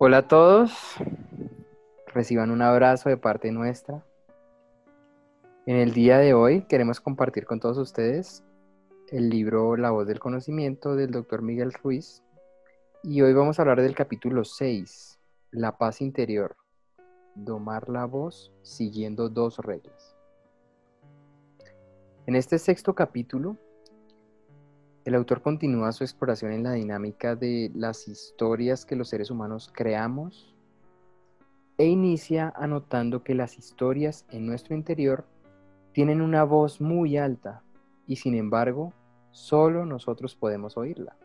Hola a todos, reciban un abrazo de parte nuestra. En el día de hoy queremos compartir con todos ustedes el libro La voz del conocimiento del doctor Miguel Ruiz y hoy vamos a hablar del capítulo 6, La paz interior, domar la voz siguiendo dos reglas. En este sexto capítulo el autor continúa su exploración en la dinámica de las historias que los seres humanos creamos e inicia anotando que las historias en nuestro interior tienen una voz muy alta y sin embargo solo nosotros podemos oírla.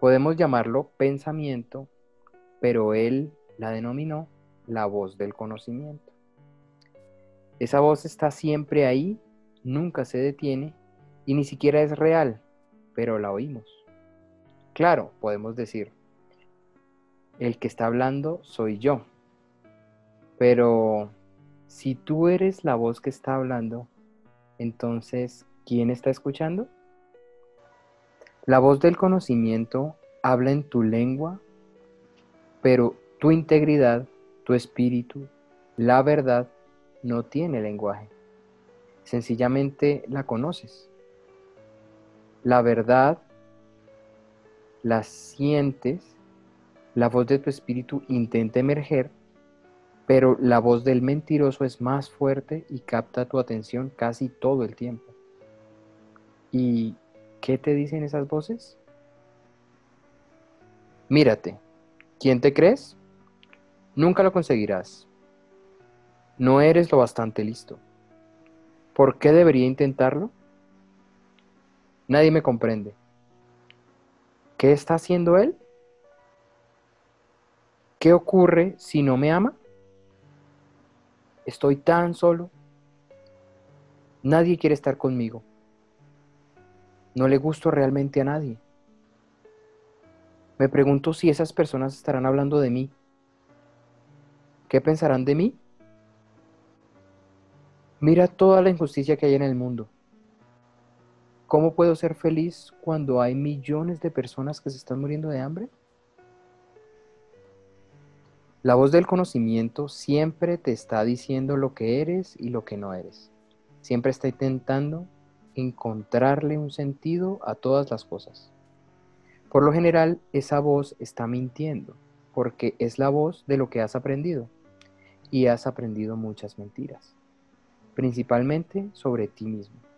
Podemos llamarlo pensamiento, pero él la denominó la voz del conocimiento. Esa voz está siempre ahí, nunca se detiene y ni siquiera es real, pero la oímos. Claro, podemos decir, el que está hablando soy yo. Pero si tú eres la voz que está hablando, entonces, ¿quién está escuchando? La voz del conocimiento habla en tu lengua, pero tu integridad, tu espíritu, la verdad, no tiene lenguaje. Sencillamente la conoces. La verdad la sientes, la voz de tu espíritu intenta emerger, pero la voz del mentiroso es más fuerte y capta tu atención casi todo el tiempo. ¿Y qué te dicen esas voces? Mírate, ¿quién te crees? Nunca lo conseguirás. No eres lo bastante listo. ¿Por qué debería intentarlo? Nadie me comprende. ¿Qué está haciendo él? ¿Qué ocurre si no me ama? Estoy tan solo. Nadie quiere estar conmigo. No le gusto realmente a nadie. Me pregunto si esas personas estarán hablando de mí. ¿Qué pensarán de mí? Mira toda la injusticia que hay en el mundo. ¿Cómo puedo ser feliz cuando hay millones de personas que se están muriendo de hambre? La voz del conocimiento siempre te está diciendo lo que eres y lo que no eres. Siempre está intentando encontrarle un sentido a todas las cosas. Por lo general, esa voz está mintiendo, porque es la voz de lo que has aprendido. Y has aprendido muchas mentiras, principalmente sobre ti mismo.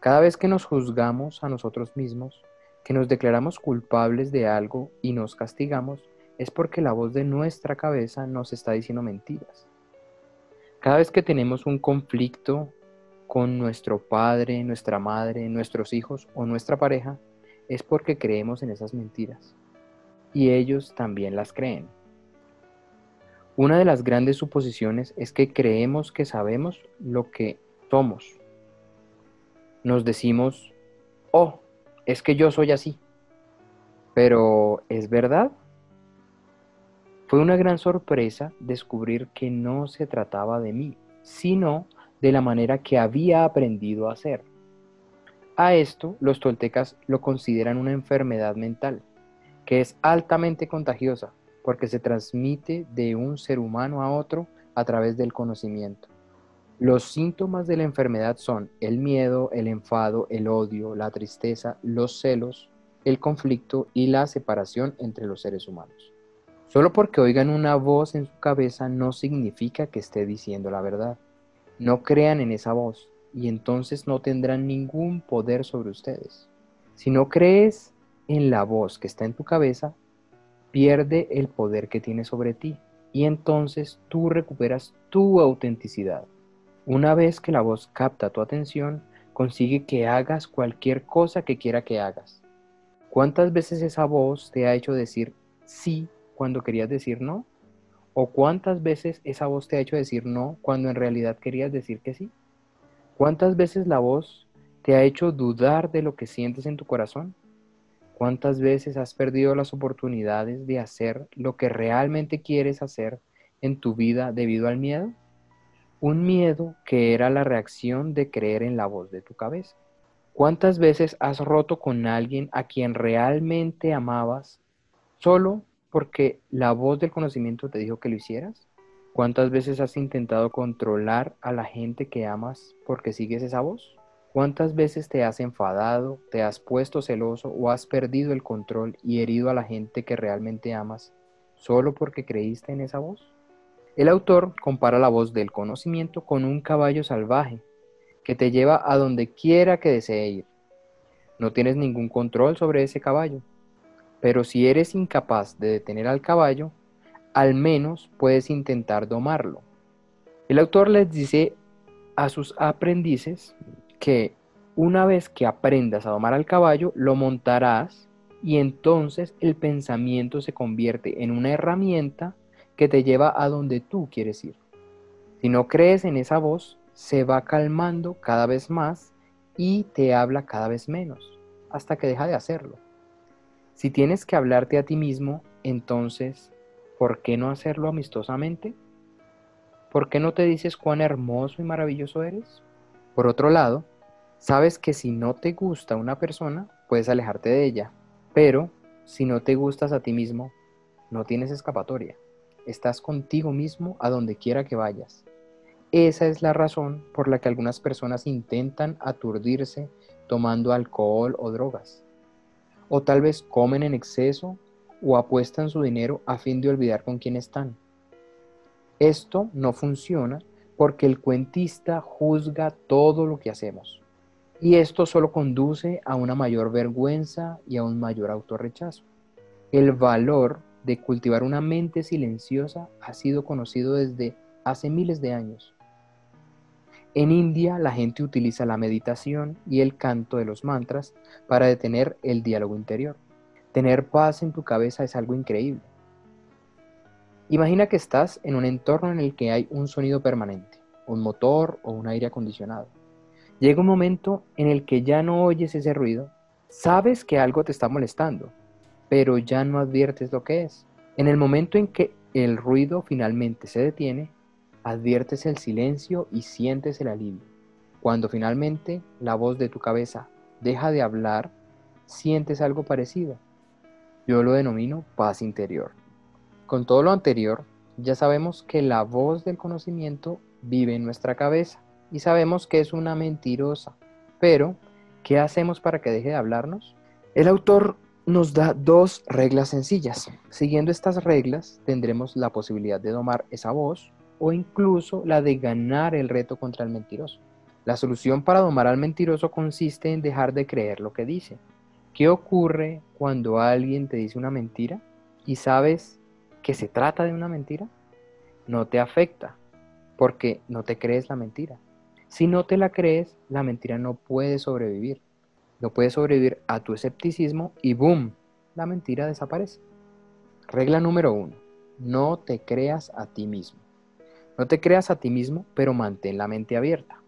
Cada vez que nos juzgamos a nosotros mismos, que nos declaramos culpables de algo y nos castigamos, es porque la voz de nuestra cabeza nos está diciendo mentiras. Cada vez que tenemos un conflicto con nuestro padre, nuestra madre, nuestros hijos o nuestra pareja, es porque creemos en esas mentiras. Y ellos también las creen. Una de las grandes suposiciones es que creemos que sabemos lo que somos nos decimos, oh, es que yo soy así. Pero, ¿es verdad? Fue una gran sorpresa descubrir que no se trataba de mí, sino de la manera que había aprendido a hacer. A esto los toltecas lo consideran una enfermedad mental, que es altamente contagiosa porque se transmite de un ser humano a otro a través del conocimiento. Los síntomas de la enfermedad son el miedo, el enfado, el odio, la tristeza, los celos, el conflicto y la separación entre los seres humanos. Solo porque oigan una voz en su cabeza no significa que esté diciendo la verdad. No crean en esa voz y entonces no tendrán ningún poder sobre ustedes. Si no crees en la voz que está en tu cabeza, pierde el poder que tiene sobre ti y entonces tú recuperas tu autenticidad. Una vez que la voz capta tu atención, consigue que hagas cualquier cosa que quiera que hagas. ¿Cuántas veces esa voz te ha hecho decir sí cuando querías decir no? ¿O cuántas veces esa voz te ha hecho decir no cuando en realidad querías decir que sí? ¿Cuántas veces la voz te ha hecho dudar de lo que sientes en tu corazón? ¿Cuántas veces has perdido las oportunidades de hacer lo que realmente quieres hacer en tu vida debido al miedo? Un miedo que era la reacción de creer en la voz de tu cabeza. ¿Cuántas veces has roto con alguien a quien realmente amabas solo porque la voz del conocimiento te dijo que lo hicieras? ¿Cuántas veces has intentado controlar a la gente que amas porque sigues esa voz? ¿Cuántas veces te has enfadado, te has puesto celoso o has perdido el control y herido a la gente que realmente amas solo porque creíste en esa voz? El autor compara la voz del conocimiento con un caballo salvaje que te lleva a donde quiera que desee ir. No tienes ningún control sobre ese caballo, pero si eres incapaz de detener al caballo, al menos puedes intentar domarlo. El autor les dice a sus aprendices que una vez que aprendas a domar al caballo, lo montarás y entonces el pensamiento se convierte en una herramienta que te lleva a donde tú quieres ir. Si no crees en esa voz, se va calmando cada vez más y te habla cada vez menos, hasta que deja de hacerlo. Si tienes que hablarte a ti mismo, entonces, ¿por qué no hacerlo amistosamente? ¿Por qué no te dices cuán hermoso y maravilloso eres? Por otro lado, sabes que si no te gusta una persona, puedes alejarte de ella, pero si no te gustas a ti mismo, no tienes escapatoria. Estás contigo mismo a donde quiera que vayas. Esa es la razón por la que algunas personas intentan aturdirse tomando alcohol o drogas. O tal vez comen en exceso o apuestan su dinero a fin de olvidar con quién están. Esto no funciona porque el cuentista juzga todo lo que hacemos. Y esto solo conduce a una mayor vergüenza y a un mayor autorrechazo. El valor de cultivar una mente silenciosa ha sido conocido desde hace miles de años. En India la gente utiliza la meditación y el canto de los mantras para detener el diálogo interior. Tener paz en tu cabeza es algo increíble. Imagina que estás en un entorno en el que hay un sonido permanente, un motor o un aire acondicionado. Llega un momento en el que ya no oyes ese ruido, sabes que algo te está molestando, pero ya no adviertes lo que es. En el momento en que el ruido finalmente se detiene, adviertes el silencio y sientes el alivio. Cuando finalmente la voz de tu cabeza deja de hablar, sientes algo parecido. Yo lo denomino paz interior. Con todo lo anterior, ya sabemos que la voz del conocimiento vive en nuestra cabeza y sabemos que es una mentirosa. Pero, ¿qué hacemos para que deje de hablarnos? El autor nos da dos reglas sencillas. Siguiendo estas reglas, tendremos la posibilidad de domar esa voz o incluso la de ganar el reto contra el mentiroso. La solución para domar al mentiroso consiste en dejar de creer lo que dice. ¿Qué ocurre cuando alguien te dice una mentira y sabes que se trata de una mentira, no te afecta, porque no te crees la mentira. Si no te la crees, la mentira no puede sobrevivir. No puede sobrevivir a tu escepticismo y ¡boom! La mentira desaparece. Regla número uno. No te creas a ti mismo. No te creas a ti mismo, pero mantén la mente abierta.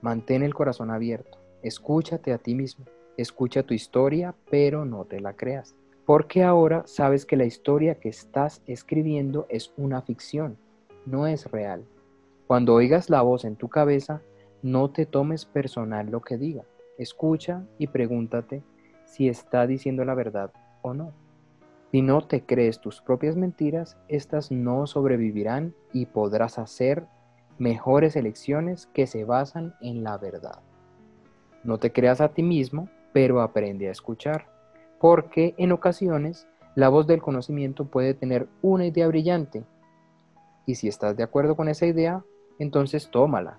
Mantén el corazón abierto. Escúchate a ti mismo. Escucha tu historia, pero no te la creas porque ahora sabes que la historia que estás escribiendo es una ficción, no es real. Cuando oigas la voz en tu cabeza, no te tomes personal lo que diga. Escucha y pregúntate si está diciendo la verdad o no. Si no te crees tus propias mentiras, estas no sobrevivirán y podrás hacer mejores elecciones que se basan en la verdad. No te creas a ti mismo, pero aprende a escuchar porque en ocasiones la voz del conocimiento puede tener una idea brillante. Y si estás de acuerdo con esa idea, entonces tómala.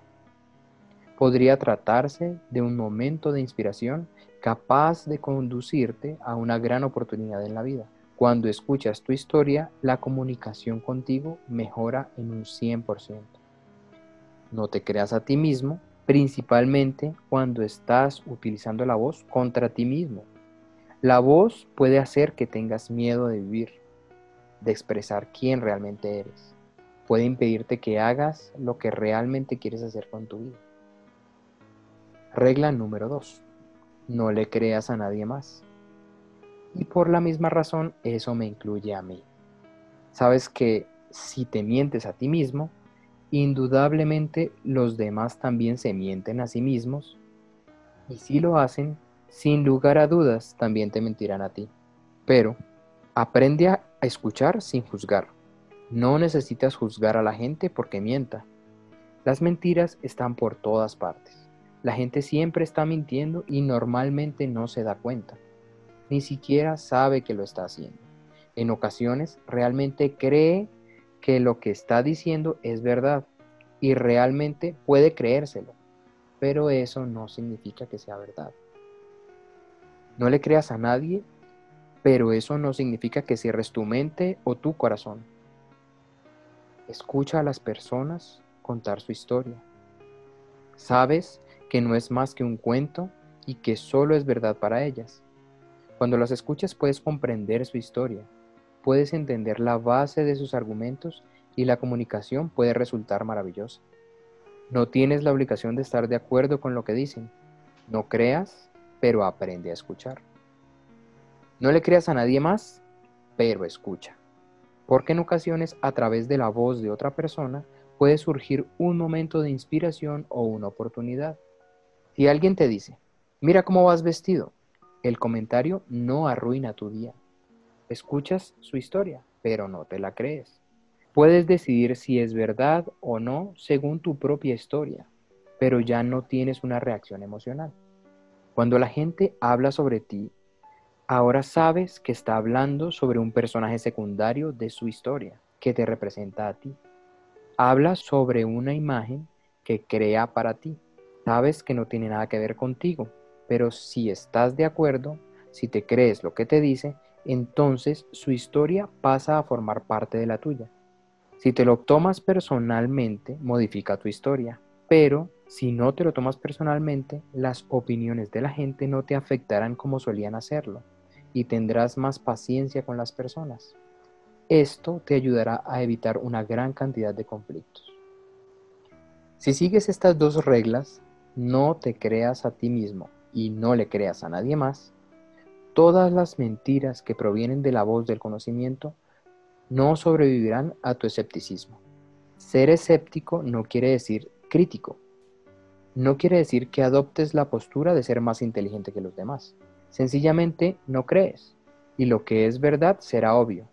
Podría tratarse de un momento de inspiración capaz de conducirte a una gran oportunidad en la vida. Cuando escuchas tu historia, la comunicación contigo mejora en un 100%. No te creas a ti mismo, principalmente cuando estás utilizando la voz contra ti mismo la voz puede hacer que tengas miedo de vivir, de expresar quién realmente eres. Puede impedirte que hagas lo que realmente quieres hacer con tu vida. Regla número 2. No le creas a nadie más. Y por la misma razón, eso me incluye a mí. Sabes que si te mientes a ti mismo, indudablemente los demás también se mienten a sí mismos. Y si lo hacen, sin lugar a dudas también te mentirán a ti. Pero Aprende a escuchar sin juzgar. No necesitas juzgar a la gente porque mienta. Las mentiras están por todas partes. La gente siempre está mintiendo y normalmente no se da cuenta. Ni siquiera sabe que lo está haciendo. En ocasiones realmente cree que lo que está diciendo es verdad y realmente puede creérselo, pero eso no significa que sea verdad. No le creas a nadie, pero eso no significa que cierres tu mente o tu corazón. Escucha a las personas contar su historia. Sabes que no es más que un cuento y que solo es verdad para ellas. Cuando las escuchas puedes comprender su historia, puedes entender la base de sus argumentos y la comunicación puede resultar maravillosa. No tienes la obligación de estar de acuerdo con lo que dicen. No creas, pero aprende a escuchar. No le creas a nadie más, pero escucha. Porque en ocasiones a través de la voz de otra persona puede surgir un momento de inspiración o una oportunidad. Si alguien te dice, mira cómo vas vestido, el comentario no arruina tu día. Escuchas su historia, pero no te la crees. Puedes decidir si es verdad o no según tu propia historia, pero ya no tienes una reacción emocional. Cuando la gente habla sobre ti, ahora sabes que está hablando sobre un personaje secundario de su historia, que te representa a ti. Habla sobre una imagen que crea para ti. Sabes que no tiene nada que ver contigo, pero si estás de acuerdo, si te crees lo que te dice, entonces su historia pasa a formar parte de la tuya. Si te lo tomas personalmente, modifica tu historia, pero si no te lo tomas personalmente, las opiniones de la gente no te afectarán como solían hacerlo y tendrás más paciencia con las personas. Esto te ayudará a evitar una gran cantidad de conflictos. Si sigues estas dos reglas, no te creas a ti mismo y no le creas a nadie más, todas las mentiras que provienen de la voz del conocimiento no sobrevivirán a tu escepticismo. Ser escéptico no quiere decir crítico. No quiere decir que adoptes la postura de ser más inteligente que los demás. Sencillamente no crees. Y lo que es verdad será obvio.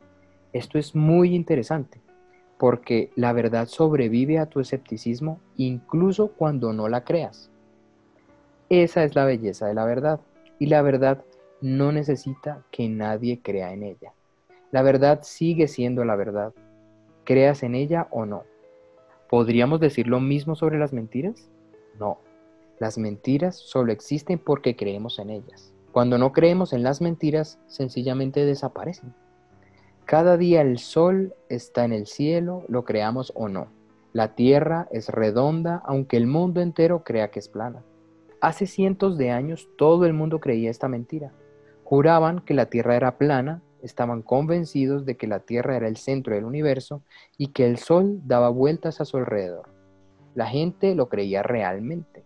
Esto es muy interesante, porque la verdad sobrevive a tu escepticismo incluso cuando no la creas. Esa es la belleza de la verdad. Y la verdad no necesita que nadie crea en ella. La verdad sigue siendo la verdad, creas en ella o no. ¿Podríamos decir lo mismo sobre las mentiras? No, las mentiras solo existen porque creemos en ellas. Cuando no creemos en las mentiras, sencillamente desaparecen. Cada día el sol está en el cielo, lo creamos o no. La tierra es redonda, aunque el mundo entero crea que es plana. Hace cientos de años todo el mundo creía esta mentira. Juraban que la Tierra era plana, estaban convencidos de que la Tierra era el centro del universo y que el Sol daba vueltas a su alrededor. La gente lo creía realmente.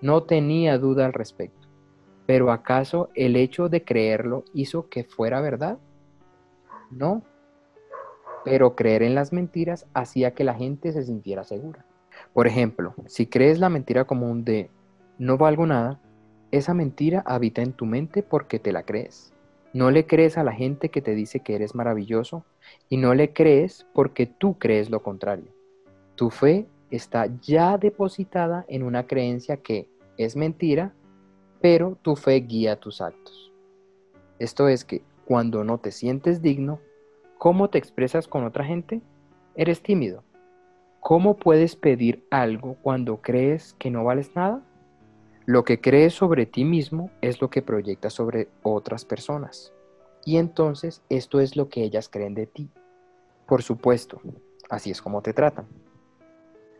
No tenía duda al respecto. Pero ¿acaso el hecho de creerlo hizo que fuera verdad? No. Pero creer en las mentiras hacía que la gente se sintiera segura. Por ejemplo, si crees la mentira común de no valgo nada, esa mentira habita en tu mente porque te la crees. No le crees a la gente que te dice que eres maravilloso y no le crees porque tú crees lo contrario. Tu fe está ya depositada en una creencia que es mentira, pero tu fe guía tus actos. Esto es que cuando no te sientes digno, ¿cómo te expresas con otra gente? Eres tímido. ¿Cómo puedes pedir algo cuando crees que no vales nada? Lo que crees sobre ti mismo es lo que proyectas sobre otras personas. Y entonces esto es lo que ellas creen de ti. Por supuesto, así es como te tratan.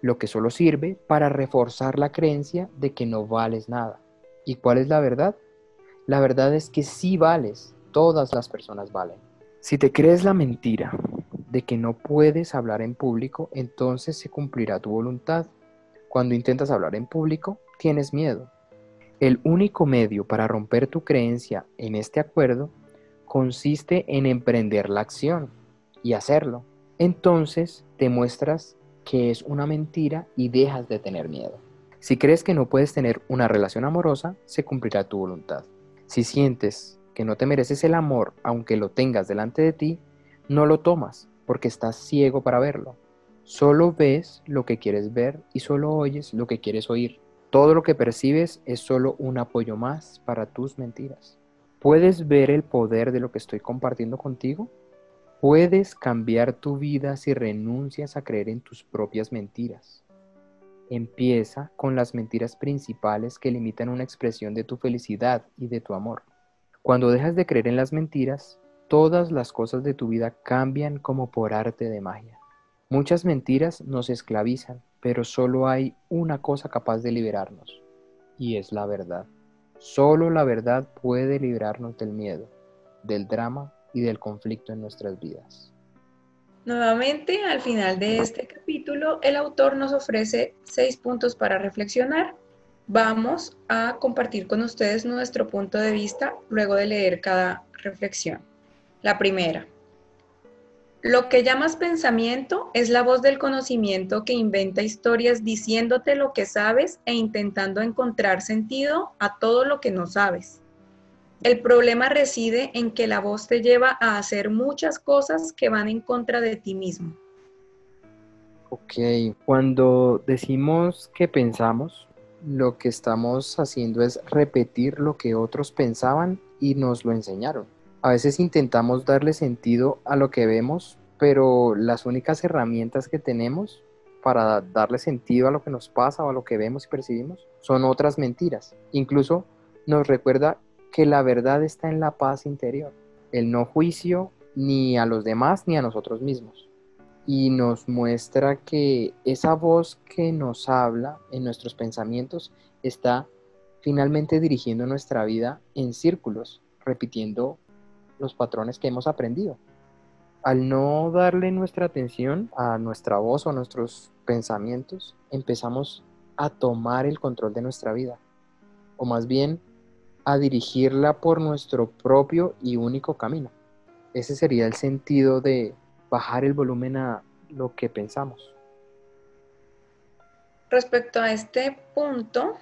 Lo que solo sirve para reforzar la creencia de que no vales nada. ¿Y cuál es la verdad? La verdad es que sí vales, todas las personas valen. Si te crees la mentira de que no puedes hablar en público, entonces se cumplirá tu voluntad. Cuando intentas hablar en público, tienes miedo. El único medio para romper tu creencia en este acuerdo consiste en emprender la acción y hacerlo. Entonces te muestras que es una mentira y dejas de tener miedo. Si crees que no puedes tener una relación amorosa, se cumplirá tu voluntad. Si sientes que no te mereces el amor, aunque lo tengas delante de ti, no lo tomas porque estás ciego para verlo. Solo ves lo que quieres ver y solo oyes lo que quieres oír. Todo lo que percibes es solo un apoyo más para tus mentiras. ¿Puedes ver el poder de lo que estoy compartiendo contigo? Puedes cambiar tu vida si renuncias a creer en tus propias mentiras. Empieza con las mentiras principales que limitan una expresión de tu felicidad y de tu amor. Cuando dejas de creer en las mentiras, todas las cosas de tu vida cambian como por arte de magia. Muchas mentiras nos esclavizan, pero solo hay una cosa capaz de liberarnos, y es la verdad. Solo la verdad puede librarnos del miedo, del drama y del conflicto en nuestras vidas. Nuevamente, al final de este capítulo, el autor nos ofrece seis puntos para reflexionar. Vamos a compartir con ustedes nuestro punto de vista luego de leer cada reflexión. La primera, lo que llamas pensamiento es la voz del conocimiento que inventa historias diciéndote lo que sabes e intentando encontrar sentido a todo lo que no sabes. El problema reside en que la voz te lleva a hacer muchas cosas que van en contra de ti mismo. Ok, cuando decimos que pensamos, lo que estamos haciendo es repetir lo que otros pensaban y nos lo enseñaron. A veces intentamos darle sentido a lo que vemos, pero las únicas herramientas que tenemos para darle sentido a lo que nos pasa o a lo que vemos y percibimos son otras mentiras. Incluso nos recuerda que la verdad está en la paz interior, el no juicio ni a los demás ni a nosotros mismos. Y nos muestra que esa voz que nos habla en nuestros pensamientos está finalmente dirigiendo nuestra vida en círculos, repitiendo los patrones que hemos aprendido. Al no darle nuestra atención a nuestra voz o a nuestros pensamientos, empezamos a tomar el control de nuestra vida, o más bien a dirigirla por nuestro propio y único camino. Ese sería el sentido de bajar el volumen a lo que pensamos. Respecto a este punto,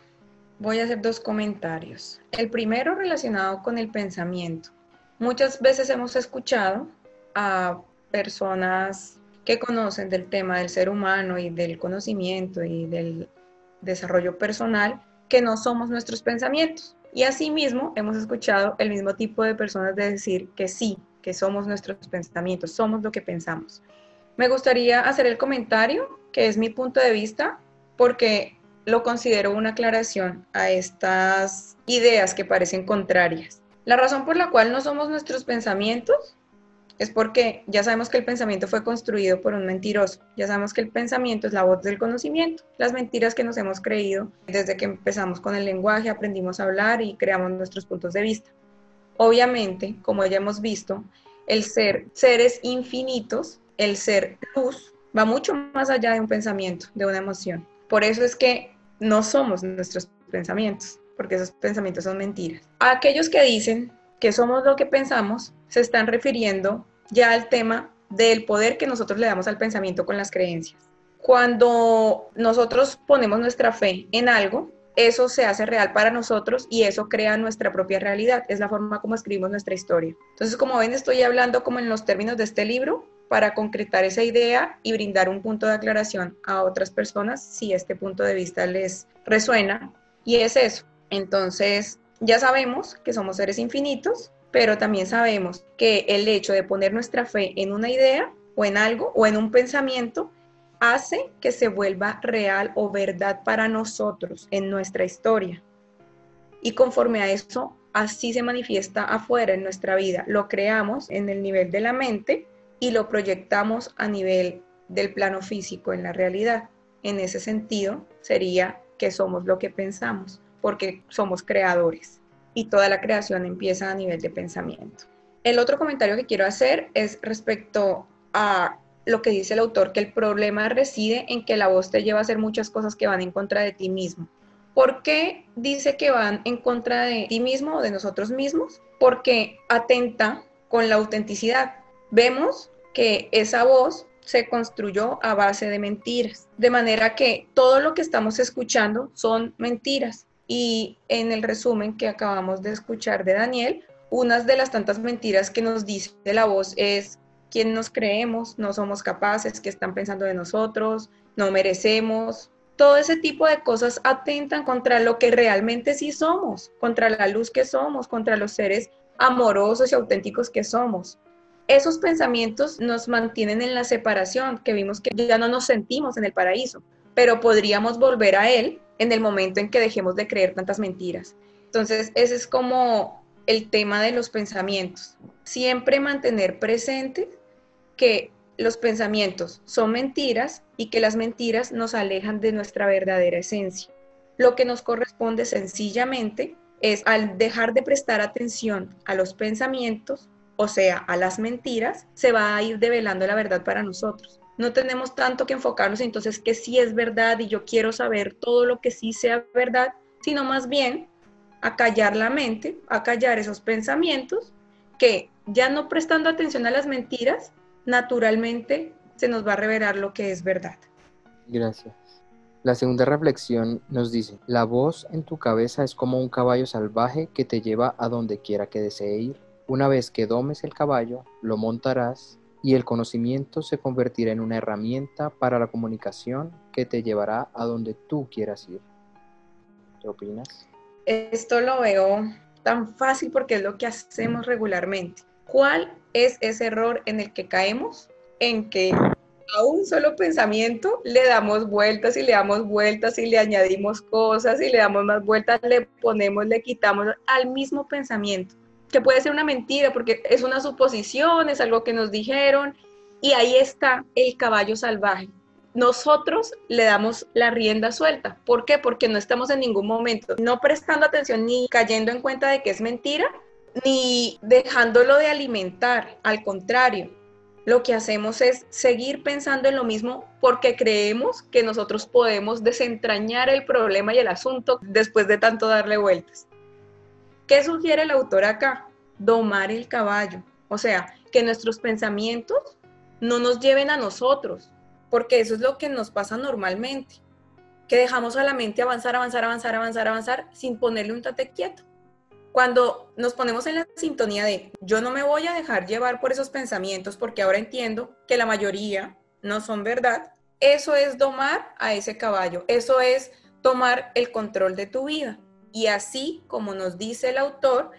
voy a hacer dos comentarios. El primero relacionado con el pensamiento. Muchas veces hemos escuchado a personas que conocen del tema del ser humano y del conocimiento y del desarrollo personal que no somos nuestros pensamientos. Y asimismo hemos escuchado el mismo tipo de personas de decir que sí, que somos nuestros pensamientos, somos lo que pensamos. Me gustaría hacer el comentario, que es mi punto de vista, porque lo considero una aclaración a estas ideas que parecen contrarias. La razón por la cual no somos nuestros pensamientos es porque ya sabemos que el pensamiento fue construido por un mentiroso, ya sabemos que el pensamiento es la voz del conocimiento, las mentiras que nos hemos creído desde que empezamos con el lenguaje, aprendimos a hablar y creamos nuestros puntos de vista. Obviamente, como ya hemos visto, el ser seres infinitos, el ser luz, va mucho más allá de un pensamiento, de una emoción. Por eso es que no somos nuestros pensamientos porque esos pensamientos son mentiras. aquellos que dicen que somos lo que pensamos, se están refiriendo ya al tema del poder que nosotros le damos al pensamiento con las creencias. Cuando nosotros ponemos nuestra fe en algo, eso se hace real para nosotros y eso crea nuestra propia realidad. Es la forma como escribimos nuestra historia. Entonces, como ven, estoy hablando como en los términos de este libro para concretar esa idea y brindar un punto de aclaración a otras personas si este punto de vista les resuena. Y es eso, entonces, ya sabemos que somos seres infinitos, pero también sabemos que el hecho de poner nuestra fe en una idea o en algo o en un pensamiento hace que se vuelva real o verdad para nosotros en nuestra historia. Y conforme a eso, así se manifiesta afuera en nuestra vida. Lo creamos en el nivel de la mente y lo proyectamos a nivel del plano físico en la realidad. En ese sentido, sería que somos lo que pensamos porque somos creadores y toda la creación empieza a nivel de pensamiento. El otro comentario que quiero hacer es respecto a lo que dice el autor, que el problema reside en que la voz te lleva a hacer muchas cosas que van en contra de ti mismo. ¿Por qué dice que van en contra de ti mismo o de nosotros mismos? Porque atenta con la autenticidad. Vemos que esa voz se construyó a base de mentiras, de manera que todo lo que estamos escuchando son mentiras. Y en el resumen que acabamos de escuchar de Daniel, unas de las tantas mentiras que nos dice la voz es quién nos creemos, no somos capaces, qué están pensando de nosotros, no merecemos. Todo ese tipo de cosas atentan contra lo que realmente sí somos, contra la luz que somos, contra los seres amorosos y auténticos que somos. Esos pensamientos nos mantienen en la separación, que vimos que ya no nos sentimos en el paraíso, pero podríamos volver a él en el momento en que dejemos de creer tantas mentiras. Entonces, ese es como el tema de los pensamientos. Siempre mantener presente que los pensamientos son mentiras y que las mentiras nos alejan de nuestra verdadera esencia. Lo que nos corresponde sencillamente es al dejar de prestar atención a los pensamientos, o sea, a las mentiras, se va a ir develando la verdad para nosotros. No tenemos tanto que enfocarnos entonces que sí es verdad y yo quiero saber todo lo que sí sea verdad, sino más bien a callar la mente, a callar esos pensamientos que ya no prestando atención a las mentiras, naturalmente se nos va a revelar lo que es verdad. Gracias. La segunda reflexión nos dice, la voz en tu cabeza es como un caballo salvaje que te lleva a donde quiera que desee ir. Una vez que domes el caballo, lo montarás y el conocimiento se convertirá en una herramienta para la comunicación que te llevará a donde tú quieras ir. ¿Qué opinas? Esto lo veo tan fácil porque es lo que hacemos regularmente. ¿Cuál es ese error en el que caemos? En que a un solo pensamiento le damos vueltas y le damos vueltas y le añadimos cosas y le damos más vueltas, le ponemos, le quitamos al mismo pensamiento, que puede ser una mentira porque es una suposición, es algo que nos dijeron y ahí está el caballo salvaje. Nosotros le damos la rienda suelta. ¿Por qué? Porque no estamos en ningún momento no prestando atención ni cayendo en cuenta de que es mentira, ni dejándolo de alimentar. Al contrario, lo que hacemos es seguir pensando en lo mismo porque creemos que nosotros podemos desentrañar el problema y el asunto después de tanto darle vueltas. ¿Qué sugiere el autor acá? Domar el caballo, o sea, que nuestros pensamientos no nos lleven a nosotros, porque eso es lo que nos pasa normalmente, que dejamos a la mente avanzar, avanzar, avanzar, avanzar, avanzar sin ponerle un tate quieto. Cuando nos ponemos en la sintonía de yo no me voy a dejar llevar por esos pensamientos porque ahora entiendo que la mayoría no son verdad, eso es domar a ese caballo, eso es tomar el control de tu vida. Y así, como nos dice el autor,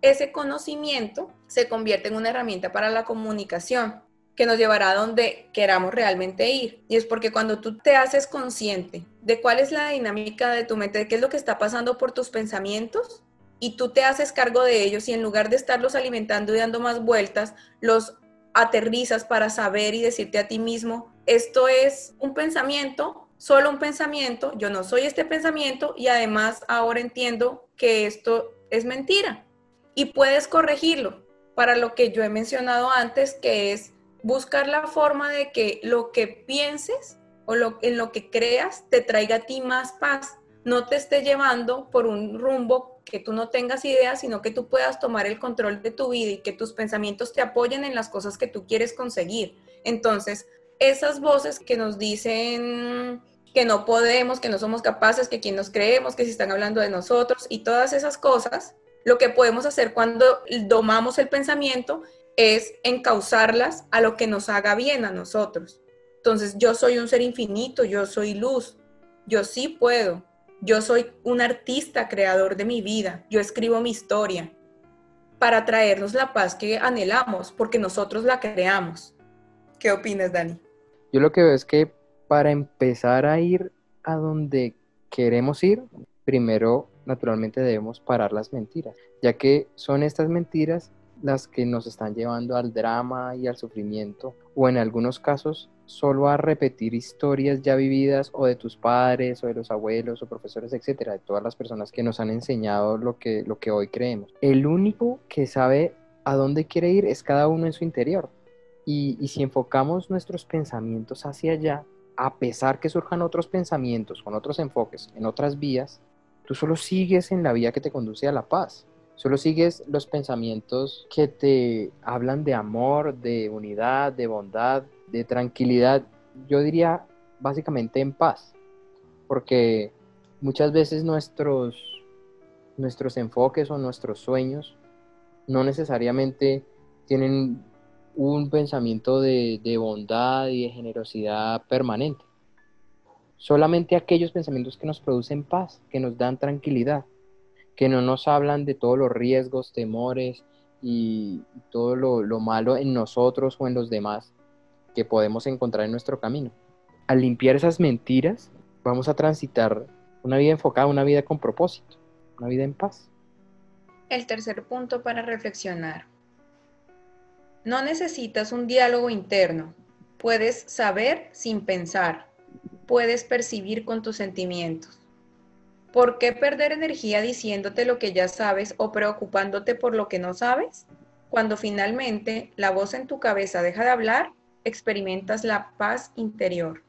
ese conocimiento se convierte en una herramienta para la comunicación que nos llevará a donde queramos realmente ir. Y es porque cuando tú te haces consciente de cuál es la dinámica de tu mente, de qué es lo que está pasando por tus pensamientos, y tú te haces cargo de ellos y en lugar de estarlos alimentando y dando más vueltas, los aterrizas para saber y decirte a ti mismo, esto es un pensamiento, solo un pensamiento, yo no soy este pensamiento y además ahora entiendo que esto es mentira y puedes corregirlo para lo que yo he mencionado antes, que es buscar la forma de que lo que pienses o lo, en lo que creas te traiga a ti más paz, no te esté llevando por un rumbo que tú no tengas ideas, sino que tú puedas tomar el control de tu vida y que tus pensamientos te apoyen en las cosas que tú quieres conseguir. Entonces, esas voces que nos dicen que no podemos, que no somos capaces, que quien nos creemos, que si están hablando de nosotros y todas esas cosas, lo que podemos hacer cuando domamos el pensamiento es encauzarlas a lo que nos haga bien a nosotros. Entonces, yo soy un ser infinito, yo soy luz, yo sí puedo, yo soy un artista creador de mi vida, yo escribo mi historia para traernos la paz que anhelamos, porque nosotros la creamos. ¿Qué opinas, Dani? Yo lo que veo es que para empezar a ir a donde queremos ir, primero naturalmente debemos parar las mentiras, ya que son estas mentiras las que nos están llevando al drama y al sufrimiento, o en algunos casos solo a repetir historias ya vividas o de tus padres o de los abuelos o profesores, etcétera, de todas las personas que nos han enseñado lo que, lo que hoy creemos. El único que sabe a dónde quiere ir es cada uno en su interior. Y, y si enfocamos nuestros pensamientos hacia allá, a pesar que surjan otros pensamientos con otros enfoques en otras vías, tú solo sigues en la vía que te conduce a la paz. Solo sigues los pensamientos que te hablan de amor, de unidad, de bondad, de tranquilidad. Yo diría básicamente en paz, porque muchas veces nuestros, nuestros enfoques o nuestros sueños no necesariamente tienen un pensamiento de, de bondad y de generosidad permanente. Solamente aquellos pensamientos que nos producen paz, que nos dan tranquilidad, que no nos hablan de todos los riesgos, temores y todo lo, malo en nosotros o en los demás que podemos encontrar en nuestro camino. Al limpiar esas mentiras, vamos a transitar una vida enfocada, una vida con propósito, una vida en paz. El tercer punto para reflexionar. No necesitas un diálogo interno. Puedes saber sin pensar. Puedes percibir con tus sentimientos. ¿Por qué perder energía diciéndote lo que ya sabes o preocupándote por lo que no sabes? Cuando finalmente la voz en tu cabeza deja de hablar, experimentas la paz interior.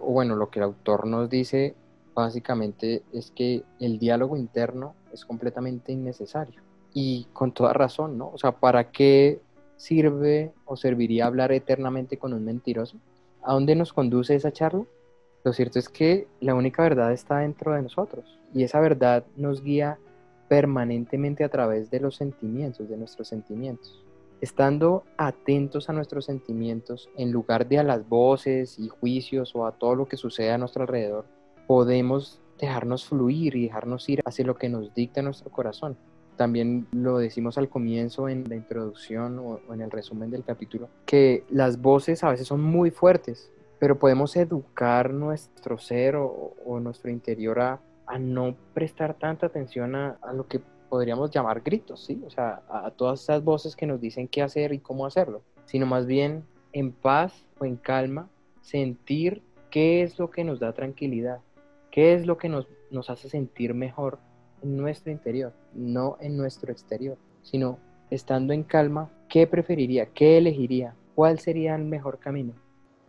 Bueno, lo que el autor nos dice básicamente es que el diálogo interno es completamente innecesario. Y con toda razón, ¿no? O sea, ¿para qué sirve o serviría hablar eternamente con un mentiroso? ¿A dónde nos conduce esa charla? Lo cierto es que la única verdad está dentro de nosotros y esa verdad nos guía permanentemente a través de los sentimientos, de nuestros sentimientos. Estando atentos a nuestros sentimientos en lugar de a las voces y juicios o a todo lo que sucede a nuestro alrededor, podemos dejarnos fluir y dejarnos ir hacia lo que nos dicta nuestro corazón. También lo decimos al comienzo en la introducción o, en el resumen del capítulo, que las voces a veces son muy fuertes, pero podemos educar nuestro ser o, nuestro interior a, no prestar tanta atención a, lo que podríamos llamar gritos, ¿sí? O sea, a, todas esas voces que nos dicen qué hacer y cómo hacerlo, sino más bien en paz o en calma, sentir qué es lo que nos da tranquilidad, qué es lo que nos, nos hace sentir mejor en nuestro interior, no en nuestro exterior, sino estando en calma, ¿qué preferiría? ¿Qué elegiría? ¿Cuál sería el mejor camino?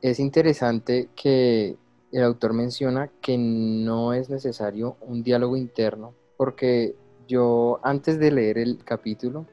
Es interesante que el autor menciona que no es necesario un diálogo interno, porque yo antes de leer el capítulo,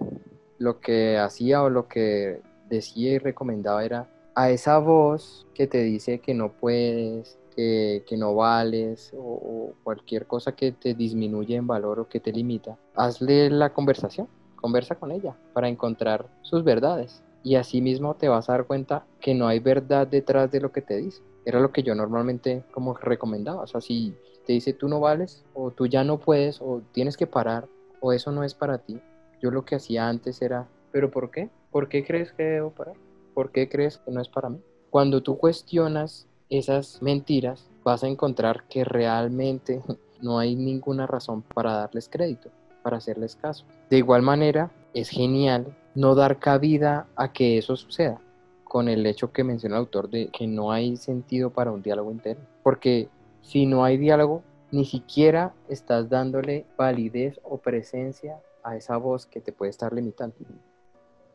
lo que hacía o lo que decía y recomendaba era a esa voz que te dice que no puedes, que, no vales o, o, cualquier cosa que te disminuye en valor o que te limita, hazle la conversación, conversa con ella para encontrar sus verdades y así mismo te vas a dar cuenta que no hay verdad detrás de lo que te dice. Era lo que yo normalmente como recomendaba. O sea, si te dice tú no vales o tú ya no puedes o tienes que parar o eso no es para ti, yo lo que hacía antes era, ¿pero por qué? ¿Por qué crees que debo parar? ¿Por qué crees que no es para mí? Cuando tú cuestionas esas mentiras, vas a encontrar que realmente no hay ninguna razón para darles crédito, para hacerles caso. De igual manera, es genial no dar cabida a que eso suceda, con el hecho que menciona el autor de que no hay sentido para un diálogo interno. Porque si no hay diálogo, ni siquiera estás dándole validez o presencia a esa voz que te puede estar limitando.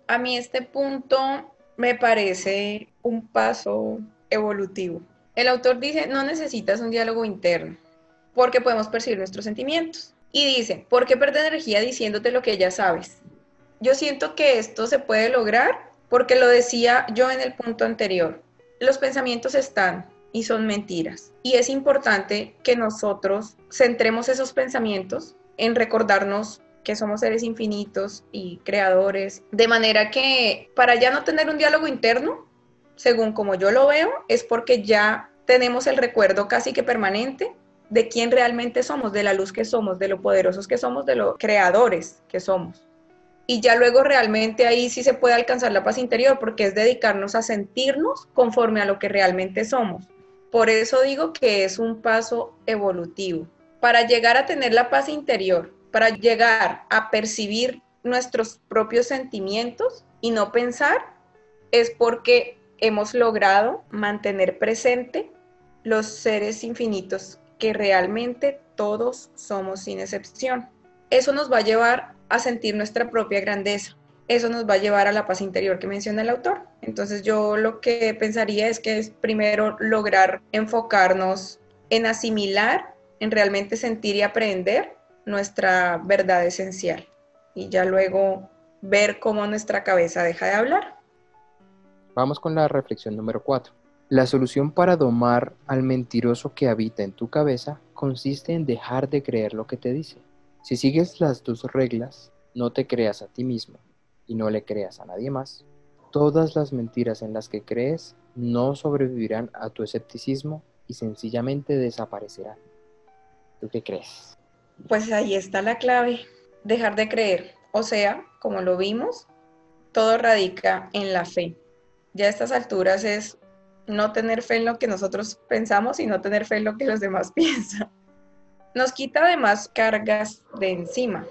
A mí este punto me parece un paso evolutivo. El autor dice, no necesitas un diálogo interno, porque podemos percibir nuestros sentimientos. Y dice, ¿por qué perder energía diciéndote lo que ya sabes? Yo siento que esto se puede lograr porque lo decía yo en el punto anterior. Los pensamientos están y son mentiras. Y es importante que nosotros centremos esos pensamientos en recordarnos que somos seres infinitos y creadores, de manera que para ya no tener un diálogo interno, según como yo lo veo, es porque ya tenemos el recuerdo casi que permanente de quién realmente somos, de la luz que somos, de lo poderosos que somos, de los creadores que somos y ya luego realmente ahí sí se puede alcanzar la paz interior porque es dedicarnos a sentirnos conforme a lo que realmente somos. Por eso digo que es un paso evolutivo. Para llegar a tener la paz interior, para llegar a percibir nuestros propios sentimientos y no pensar, es porque hemos logrado mantener presente los seres infinitos que realmente todos somos sin excepción. Eso nos va a llevar a sentir nuestra propia grandeza. Eso nos va a llevar a la paz interior que menciona el autor. Entonces yo lo que pensaría es que es primero lograr enfocarnos en asimilar, en realmente sentir y aprender nuestra verdad esencial. Y ya luego ver cómo nuestra cabeza deja de hablar. Vamos con la reflexión número 4. La solución para domar al mentiroso que habita en tu cabeza consiste en dejar de creer lo que te dice Si sigues las dos reglas, no te creas a ti mismo y no le creas a nadie más, todas las mentiras en las que crees no sobrevivirán a tu escepticismo y sencillamente desaparecerán. ¿Tú qué crees? Pues ahí está la clave, dejar de creer. O sea, como lo vimos, todo radica en la fe. Ya a estas alturas es no tener fe en lo que nosotros pensamos y no tener fe en lo que los demás piensan. Nos quita además cargas de encima,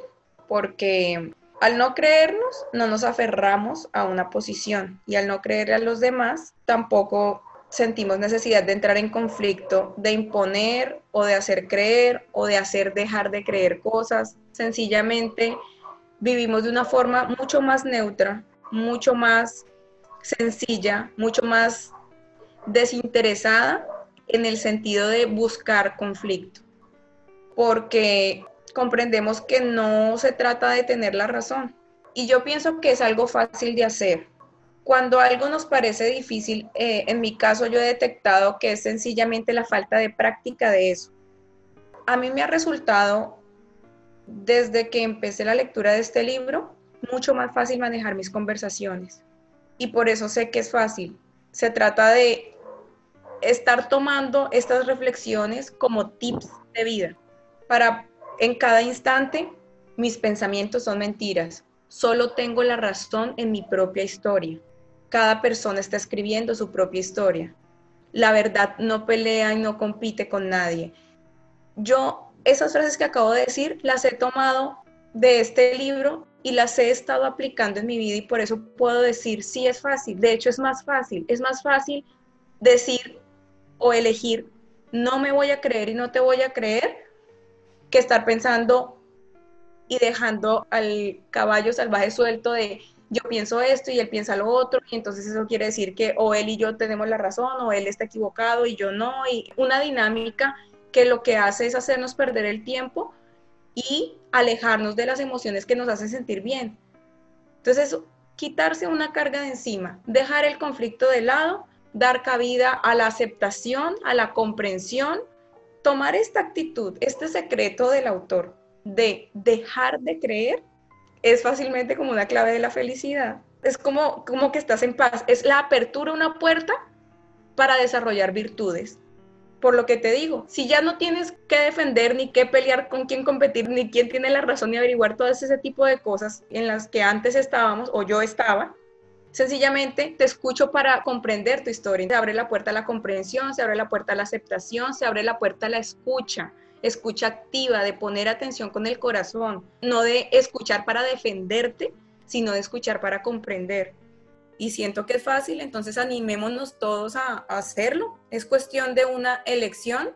porque al no creernos, no nos aferramos a una posición y al no creer a los demás, tampoco sentimos necesidad de entrar en conflicto, de imponer o de hacer creer o de hacer dejar de creer cosas. Sencillamente vivimos de una forma mucho más neutra, mucho más sencilla, mucho más desinteresada en el sentido de buscar conflicto, porque comprendemos que no se trata de tener la razón. Y yo pienso que es algo fácil de hacer. Cuando algo nos parece difícil, eh, en mi caso yo he detectado que es sencillamente la falta de práctica de eso. A mí me ha resultado, desde que empecé la lectura de este libro, mucho más fácil manejar mis conversaciones. Y por eso sé que es fácil. Se trata de estar tomando estas reflexiones como tips de vida para en cada instante mis pensamientos son mentiras. Solo tengo la razón en mi propia historia. Cada persona está escribiendo su propia historia. La verdad no pelea y no compite con nadie. Yo esas frases que acabo de decir las he tomado de este libro y las he estado aplicando en mi vida y por eso puedo decir, sí es fácil. De hecho es más fácil. Es más fácil decir o elegir, no me voy a creer y no te voy a creer, que estar pensando y dejando al caballo salvaje suelto de yo pienso esto y él piensa lo otro, y entonces eso quiere decir que o él y yo tenemos la razón o él está equivocado y yo no, y una dinámica que lo que hace es hacernos perder el tiempo y alejarnos de las emociones que nos hacen sentir bien. Entonces, quitarse una carga de encima, dejar el conflicto de lado dar cabida a la aceptación, a la comprensión, tomar esta actitud, este secreto del autor de dejar de creer, es fácilmente como una clave de la felicidad. Es como, como que estás en paz, es la apertura, una puerta para desarrollar virtudes. Por lo que te digo, si ya no tienes que defender ni que pelear con quién competir, ni quién tiene la razón ni averiguar todo ese tipo de cosas en las que antes estábamos o yo estaba, Sencillamente te escucho para comprender tu historia. Se abre la puerta a la comprensión, se abre la puerta a la aceptación, se abre la puerta a la escucha. Escucha activa, de poner atención con el corazón, no de escuchar para defenderte, sino de escuchar para comprender. Y siento que es fácil, entonces animémonos todos a, hacerlo. Es cuestión de una elección,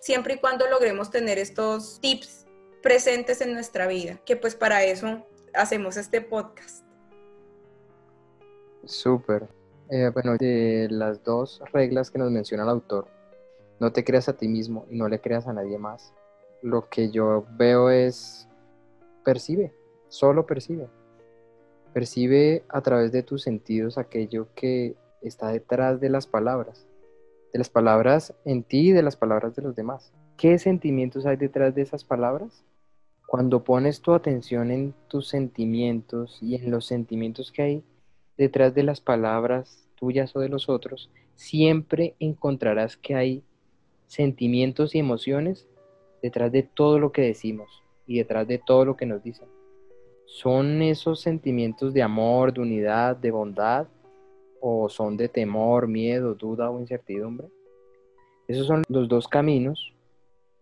siempre y cuando logremos tener estos tips presentes en nuestra vida, que pues para eso hacemos este podcast. Súper. Eh, bueno, de las dos reglas que nos menciona el autor, no te creas a ti mismo y no le creas a nadie más. Lo que yo veo es, percibe, solo percibe. Percibe a través de tus sentidos aquello que está detrás de las palabras, de las palabras en ti y de las palabras de los demás. ¿Qué sentimientos hay detrás de esas palabras? Cuando pones tu atención en tus sentimientos y en los sentimientos que hay detrás de las palabras tuyas o de los otros, siempre encontrarás que hay sentimientos y emociones detrás de todo lo que decimos y detrás de todo lo que nos dicen. ¿Son esos sentimientos de amor, de unidad, de bondad? ¿O son de temor, miedo, duda o incertidumbre? Esos son los dos caminos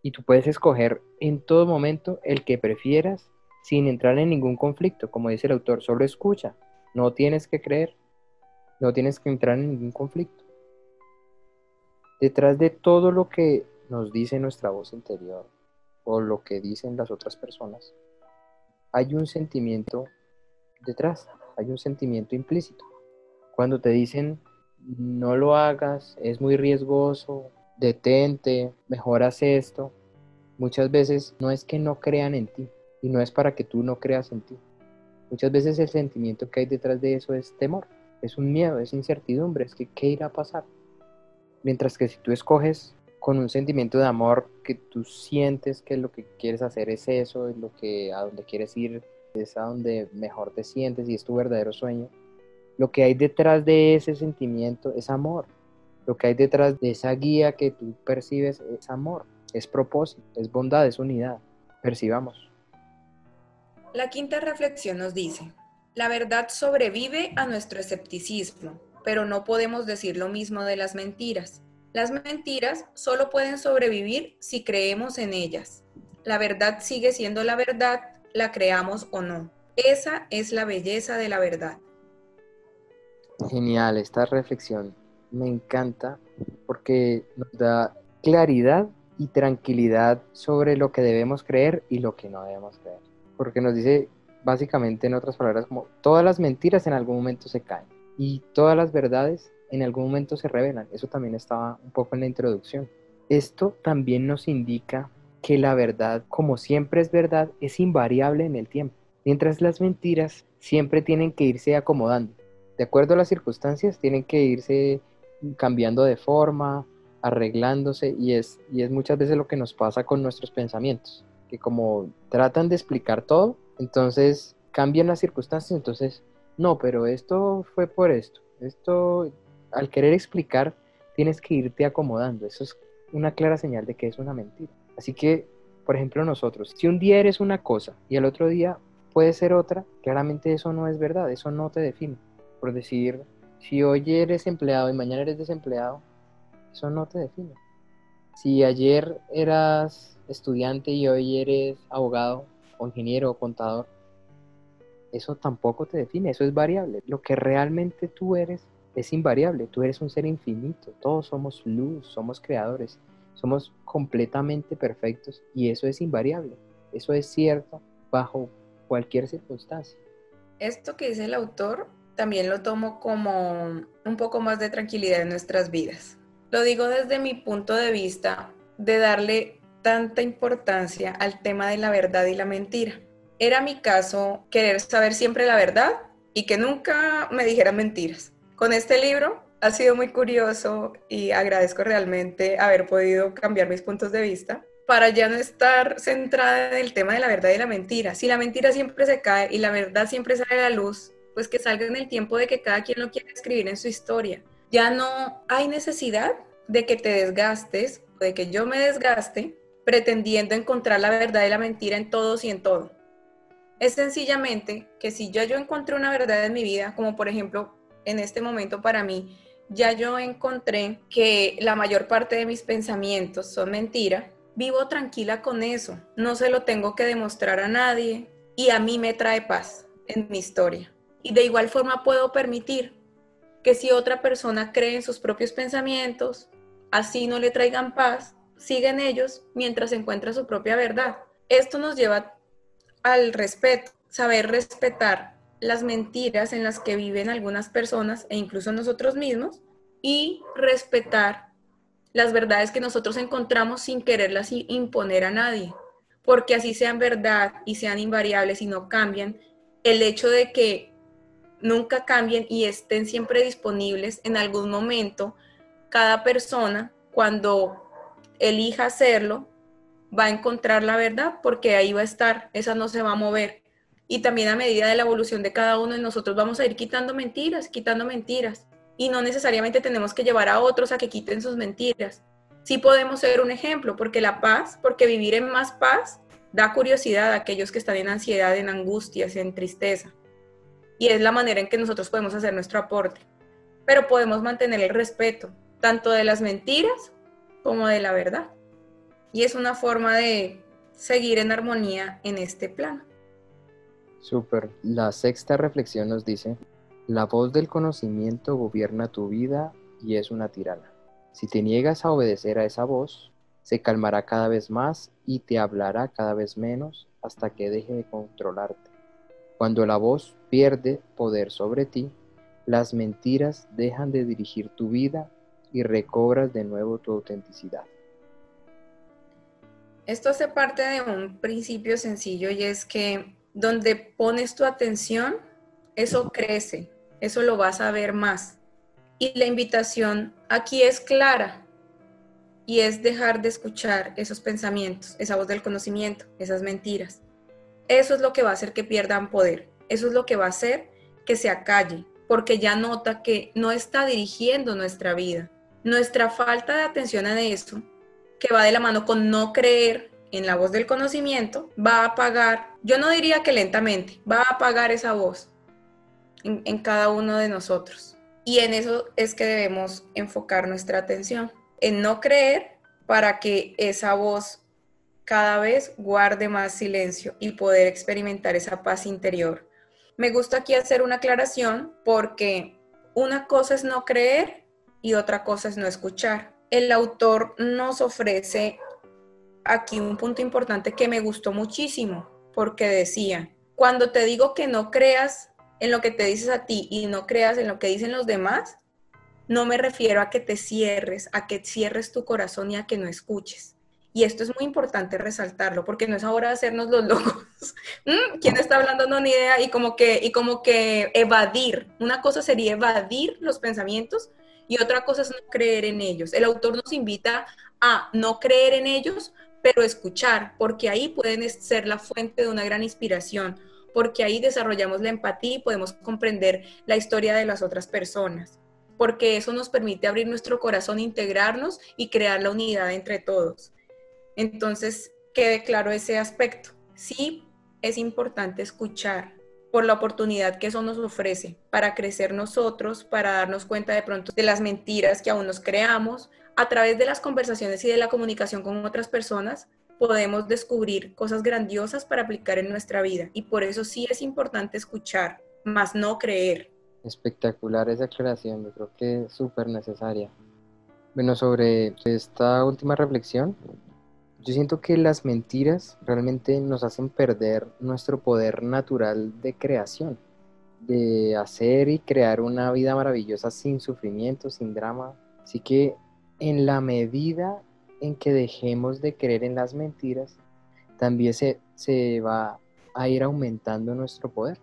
y tú puedes escoger en todo momento el que prefieras sin entrar en ningún conflicto. Como dice el autor, solo escucha, no tienes que creer, no tienes que entrar en ningún conflicto. Detrás de todo lo que nos dice nuestra voz interior o lo que dicen las otras personas, hay un sentimiento detrás, hay un sentimiento implícito. Cuando te dicen no lo hagas, es muy riesgoso, detente, mejor haz esto, muchas veces no es que no crean en ti y no es para que tú no creas en ti, Muchas veces el sentimiento que hay detrás de eso es temor, es un miedo, es incertidumbre, es que qué irá a pasar. Mientras que si tú escoges con un sentimiento de amor porque tú sientes que lo que quieres hacer es eso, es lo que a donde quieres ir, es a donde mejor te sientes y es tu verdadero sueño. Lo que hay detrás de ese sentimiento es amor. Lo que hay detrás de esa guía que tú percibes es amor, es propósito, es bondad, es unidad. Percibamos. La quinta reflexión nos dice, la verdad sobrevive a nuestro escepticismo, pero no podemos decir lo mismo de las mentiras. Las mentiras solo pueden sobrevivir si creemos en ellas. La verdad sigue siendo la verdad, la creamos o no. Esa es la belleza de la verdad. Genial, esta reflexión me encanta porque nos da claridad y tranquilidad sobre lo que debemos creer y lo que no debemos creer. Porque nos dice básicamente en otras palabras como todas las mentiras en algún momento se caen y todas las verdades en algún momento se revelan. Eso también estaba un poco en la introducción. Esto también nos indica que la verdad, como siempre es verdad, es invariable en el tiempo, mientras las mentiras siempre tienen que irse acomodando. De acuerdo a las circunstancias, tienen que irse cambiando de forma, arreglándose, y es, y es muchas veces lo que nos pasa con nuestros pensamientos, que como tratan de explicar todo, entonces cambian las circunstancias, entonces, no, pero esto fue por esto, esto al querer explicar, tienes que irte acomodando. Eso es una clara señal de que es una mentira. Así que, por ejemplo, nosotros, si un día eres una cosa y el otro día puede ser otra, claramente eso no es verdad, eso no te define. Por decir, si hoy eres empleado y mañana eres desempleado, eso no te define. Si ayer eras estudiante y hoy eres abogado o ingeniero o contador, eso tampoco te define, eso es variable. Lo que realmente tú eres es invariable, tú eres un ser infinito, todos somos luz, somos creadores, somos completamente perfectos y eso es invariable, eso es cierto bajo cualquier circunstancia. Esto que dice el autor también lo tomo como un poco más de tranquilidad en nuestras vidas. Lo digo desde mi punto de vista de darle tanta importancia al tema de la verdad y la mentira. Era mi caso querer saber siempre la verdad y que nunca me dijeran mentiras. Con este libro ha sido muy curioso y agradezco realmente haber podido cambiar mis puntos de vista para ya no estar centrada en el tema de la verdad y la mentira. Si la mentira siempre se cae y la verdad siempre sale a la luz, pues que salga en el tiempo de que cada quien lo quiera escribir en su historia. Ya no hay necesidad de que te desgastes, de que yo me desgaste pretendiendo encontrar la verdad y la mentira en todos y en todo. Es sencillamente que si ya yo encontré una verdad en mi vida, como por ejemplo en este momento para mí, ya yo encontré que la mayor parte de mis pensamientos son mentira, vivo tranquila con eso, no se lo tengo que demostrar a nadie y a mí me trae paz en mi historia. Y de igual forma puedo permitir que si otra persona cree en sus propios pensamientos, así no le traigan paz, siguen ellos mientras encuentra su propia verdad. Esto nos lleva al respeto, saber respetar las mentiras en las que viven algunas personas e incluso nosotros mismos y respetar las verdades que nosotros encontramos sin quererlas imponer a nadie, porque así sean verdad y sean invariables y no cambian, el hecho de que nunca cambien y estén siempre disponibles en algún momento, cada persona cuando elija hacerlo va a encontrar la verdad porque ahí va a estar, esa no se va a mover y también a medida de la evolución de cada uno de nosotros vamos a ir quitando mentiras, quitando mentiras. Y no necesariamente tenemos que llevar a otros a que quiten sus mentiras. Sí podemos ser un ejemplo, porque la paz, porque vivir en más paz da curiosidad a aquellos que están en ansiedad, en angustias, en tristeza. Y es la manera en que nosotros podemos hacer nuestro aporte. Pero podemos mantener el respeto, tanto de las mentiras como de la verdad. Y es una forma de seguir en armonía en este plano. Súper. La sexta reflexión nos dice, la voz del conocimiento gobierna tu vida y es una tirana. Si te niegas a obedecer a esa voz, se calmará cada vez más y te hablará cada vez menos hasta que deje de controlarte. Cuando la voz pierde poder sobre ti, las mentiras dejan de dirigir tu vida y recobras de nuevo tu autenticidad. Esto hace parte de un principio sencillo y es que donde pones tu atención, eso crece, eso lo vas a ver más. Y la invitación aquí es clara. y es dejar de escuchar esos pensamientos, esa voz del conocimiento, esas mentiras. Eso es lo que va a hacer que pierdan poder. Eso es lo que va a hacer que se acalle, porque ya nota que no está dirigiendo nuestra vida. Nuestra falta de atención a eso, que va de la mano con no creer en la voz del conocimiento, va a apagar, yo no diría que lentamente, va a apagar esa voz en, en cada uno de nosotros. Y en eso es que debemos enfocar nuestra atención, en no creer para que esa voz cada vez guarde más silencio y poder experimentar esa paz interior. Me gusta aquí hacer una aclaración porque una cosa es no creer y otra cosa es no escuchar. El autor nos ofrece aquí un punto importante que me gustó muchísimo porque decía, cuando te digo que no creas en lo que te dices a ti y no creas en lo que dicen los demás, no me refiero a que te cierres, a que cierres tu corazón y a que no escuches. Y esto es muy importante resaltarlo, porque no es ahora hacernos los locos. Mm, ¿Quién está hablando? No, ni idea. Y como, que, y como que evadir. Una cosa sería evadir los pensamientos y otra cosa es no creer en ellos. El autor nos invita a no creer en ellos, pero escuchar, porque ahí pueden ser la fuente de una gran inspiración porque ahí desarrollamos la empatía y podemos comprender la historia de las otras personas, porque eso nos permite abrir nuestro corazón, integrarnos y crear la unidad entre todos. Entonces, quede claro ese aspecto. Sí, es importante escuchar por la oportunidad que eso nos ofrece para crecer nosotros, para darnos cuenta de pronto de las mentiras que aún nos creamos, a través de las conversaciones y de la comunicación con otras personas, podemos descubrir cosas grandiosas para aplicar en nuestra vida. Y por eso sí es importante escuchar, más no creer. Espectacular esa aclaración, yo creo que es súper necesaria. Bueno, sobre esta última reflexión, yo siento que las mentiras realmente nos hacen perder nuestro poder natural de creación, de hacer y crear una vida maravillosa sin sufrimiento, sin drama. Así que en la medida en que dejemos de creer en las mentiras, también se, se va a ir aumentando nuestro poder.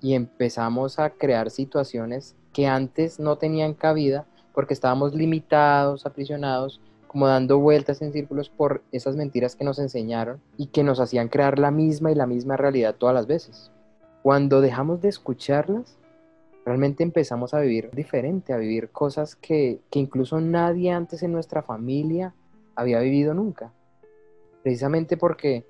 Y empezamos a crear situaciones que antes no tenían cabida porque estábamos limitados, aprisionados, como dando vueltas en círculos por esas mentiras que nos enseñaron y que nos hacían crear la misma y la misma realidad todas las veces. Cuando dejamos de escucharlas, realmente empezamos a vivir diferente, a vivir cosas que, incluso nadie antes en nuestra familia había vivido nunca. Precisamente porque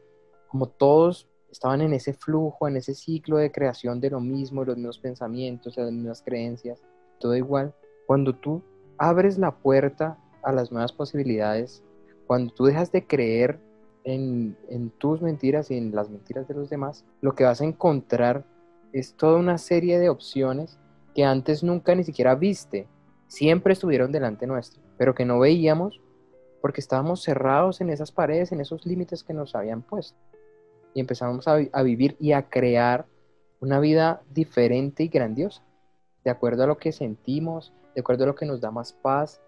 como todos estaban en ese flujo, en ese ciclo de creación de lo mismo, los mismos pensamientos, las mismas creencias, todo igual, cuando tú abres la puerta a las nuevas posibilidades, cuando tú dejas de creer en, en tus mentiras y en las mentiras de los demás, lo que vas a encontrar es toda una serie de opciones que antes nunca ni siquiera viste, siempre estuvieron delante nuestro, pero que no veíamos porque estábamos cerrados en esas paredes, en esos límites que nos habían puesto. Y empezamos a, a, vivir y a crear una vida diferente y grandiosa, de acuerdo a lo que sentimos, de acuerdo a lo que nos da más paz.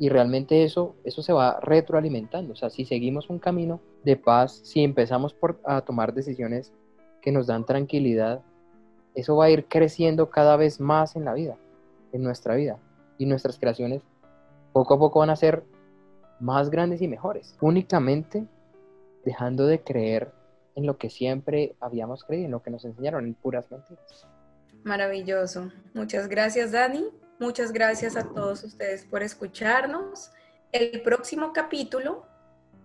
Y realmente eso, eso se va retroalimentando. O sea, si seguimos un camino de paz, si empezamos por, a tomar decisiones que nos dan tranquilidad, eso va a ir creciendo cada vez más en la vida, en nuestra vida. Y nuestras creaciones poco a poco van a ser más grandes y mejores. Únicamente dejando de creer en lo que siempre habíamos creído, en lo que nos enseñaron, en puras mentiras. Maravilloso. Muchas gracias, Dani. Muchas gracias a todos ustedes por escucharnos. El próximo capítulo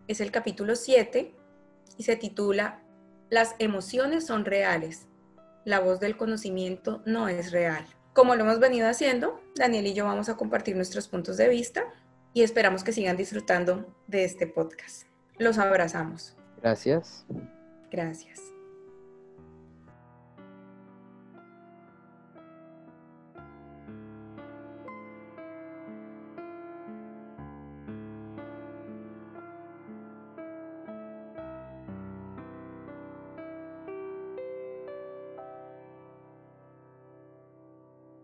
es el capítulo 7 y se titula Las emociones son reales la voz del conocimiento no es real. Como lo hemos venido haciendo, Daniel y yo vamos a compartir nuestros puntos de vista y esperamos que sigan disfrutando de este podcast. Los abrazamos. Gracias. Gracias.